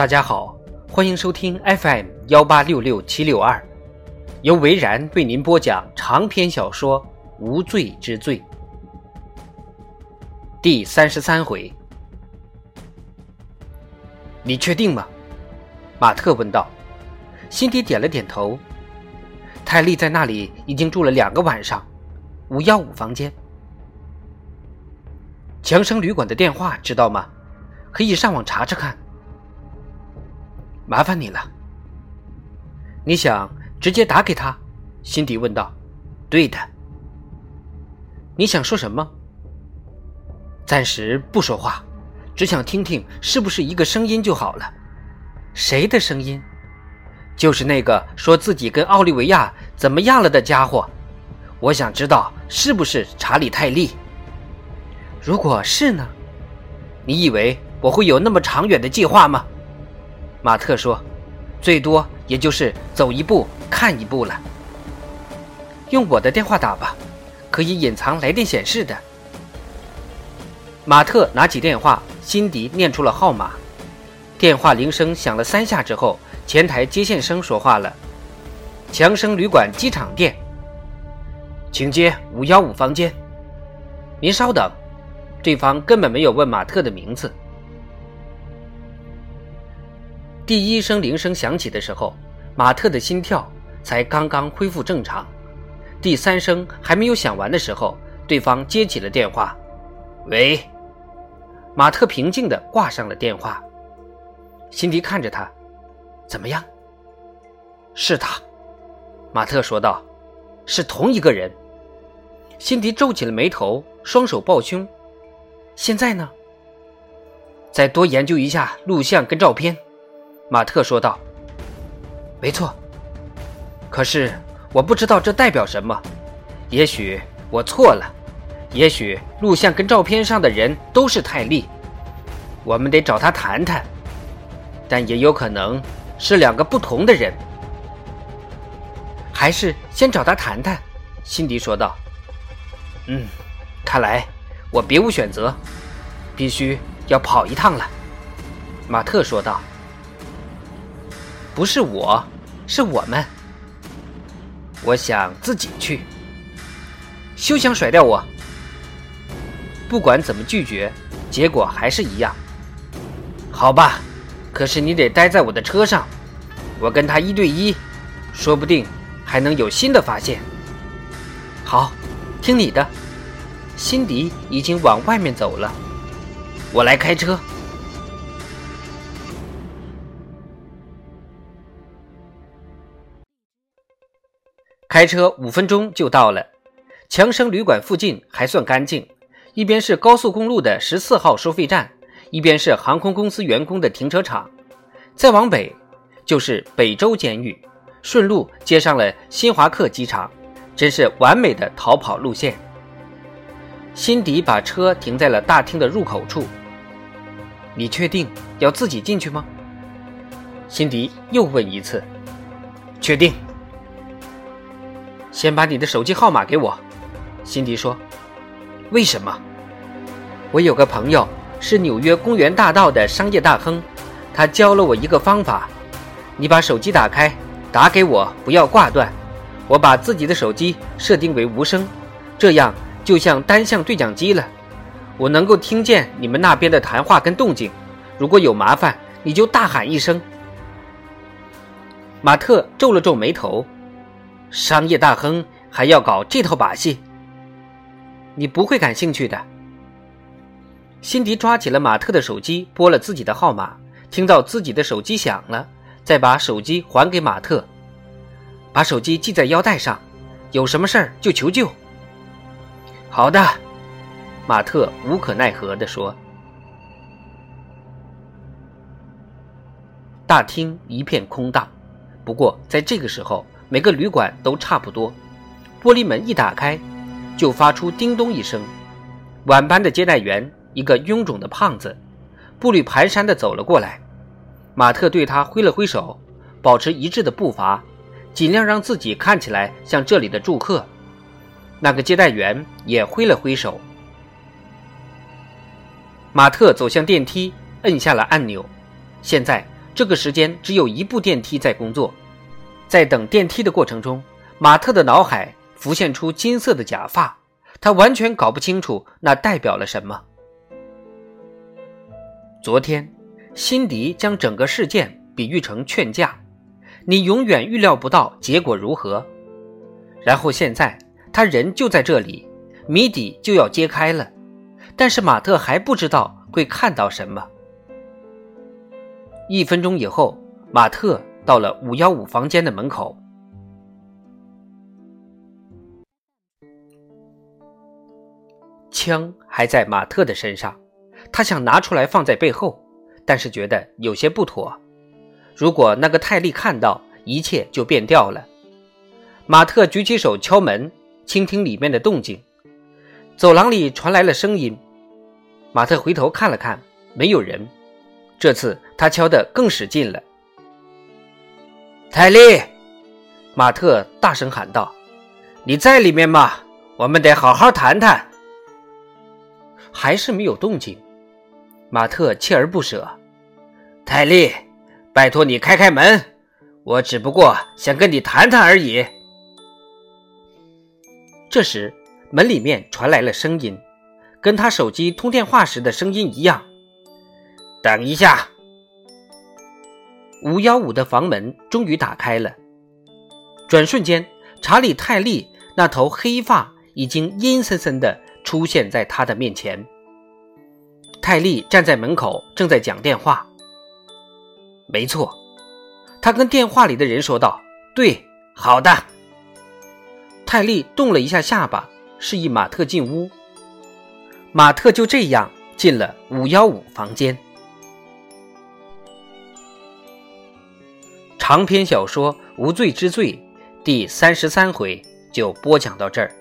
大家好，欢迎收听 FM 幺八六六七六二，由维然为您播讲长篇小说《无罪之罪》第三十三回。你确定吗？马特问道。辛迪点了点头。泰利在那里已经住了两个晚上，五幺五房间。强生旅馆的电话知道吗？可以上网查查看。麻烦你了。你想直接打给他？辛迪问道。对的。你想说什么？暂时不说话，只想听听是不是一个声音就好了。谁的声音？就是那个说自己跟奥利维亚怎么样了的家伙。我想知道是不是查理泰利。如果是呢？你以为我会有那么长远的计划吗？马特说：“最多也就是走一步看一步了。用我的电话打吧，可以隐藏来电显示的。”马特拿起电话，辛迪念出了号码。电话铃声响了三下之后，前台接线生说话了：“强生旅馆机场店，请接五幺五房间。您稍等。”对方根本没有问马特的名字。第一声铃声响起的时候，马特的心跳才刚刚恢复正常。第三声还没有响完的时候，对方接起了电话。喂，马特平静的挂上了电话。辛迪看着他，怎么样？是他，马特说道。是同一个人。辛迪皱起了眉头，双手抱胸。现在呢？再多研究一下录像跟照片。马特说道：“没错，可是我不知道这代表什么。也许我错了，也许录像跟照片上的人都是泰利。我们得找他谈谈，但也有可能是两个不同的人。还是先找他谈谈。”辛迪说道。“嗯，看来我别无选择，必须要跑一趟了。”马特说道。不是我，是我们。我想自己去。休想甩掉我！不管怎么拒绝，结果还是一样。好吧，可是你得待在我的车上，我跟他一对一，说不定还能有新的发现。好，听你的。辛迪已经往外面走了，我来开车。开车五分钟就到了，强生旅馆附近还算干净，一边是高速公路的十四号收费站，一边是航空公司员工的停车场，再往北就是北州监狱，顺路接上了新华客机场，真是完美的逃跑路线。辛迪把车停在了大厅的入口处。你确定要自己进去吗？辛迪又问一次。确定。先把你的手机号码给我，辛迪说。为什么？我有个朋友是纽约公园大道的商业大亨，他教了我一个方法。你把手机打开，打给我，不要挂断。我把自己的手机设定为无声，这样就像单向对讲机了。我能够听见你们那边的谈话跟动静。如果有麻烦，你就大喊一声。马特皱了皱眉头。商业大亨还要搞这套把戏，你不会感兴趣的。辛迪抓起了马特的手机，拨了自己的号码，听到自己的手机响了，再把手机还给马特，把手机系在腰带上，有什么事儿就求救。好的，马特无可奈何地说。大厅一片空荡，不过在这个时候。每个旅馆都差不多，玻璃门一打开，就发出叮咚一声。晚班的接待员，一个臃肿的胖子，步履蹒跚地走了过来。马特对他挥了挥手，保持一致的步伐，尽量让自己看起来像这里的住客。那个接待员也挥了挥手。马特走向电梯，摁下了按钮。现在这个时间只有一部电梯在工作。在等电梯的过程中，马特的脑海浮现出金色的假发，他完全搞不清楚那代表了什么。昨天，辛迪将整个事件比喻成劝架，你永远预料不到结果如何。然后现在，他人就在这里，谜底就要揭开了，但是马特还不知道会看到什么。一分钟以后，马特到了五幺五房间的门口，枪还在马特的身上，他想拿出来放在背后，但是觉得有些不妥。如果那个泰利看到，一切就变掉了。马特举起手敲门，倾听里面的动静。走廊里传来了声音，马特回头看了看，没有人。这次他敲得更使劲了。泰利，马特大声喊道：“你在里面吗？我们得好好谈谈。”还是没有动静。马特锲而不舍：“泰利，拜托你开开门，我只不过想跟你谈谈而已。”这时，门里面传来了声音，跟他手机通电话时的声音一样。等一下，五幺五的房门终于打开了。转瞬间，查理·泰利那头黑发已经阴森森的出现在他的面前。泰利站在门口，正在讲电话。没错，他跟电话里的人说道：“对，好的。”泰利动了一下下巴，示意马特进屋。马特就这样进了五幺五房间。长篇小说《无罪之罪》第三十三回就播讲到这儿。